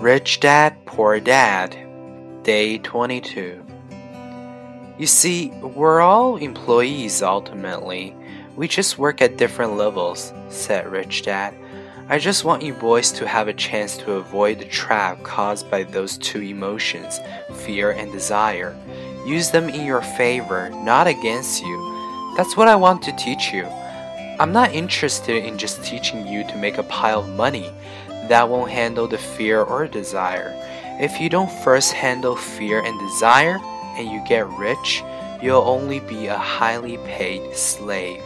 Rich Dad Poor Dad, Day 22. You see, we're all employees ultimately. We just work at different levels, said Rich Dad. I just want you boys to have a chance to avoid the trap caused by those two emotions, fear and desire. Use them in your favor, not against you. That's what I want to teach you. I'm not interested in just teaching you to make a pile of money that won't handle the fear or desire. If you don't first handle fear and desire and you get rich, you'll only be a highly paid slave.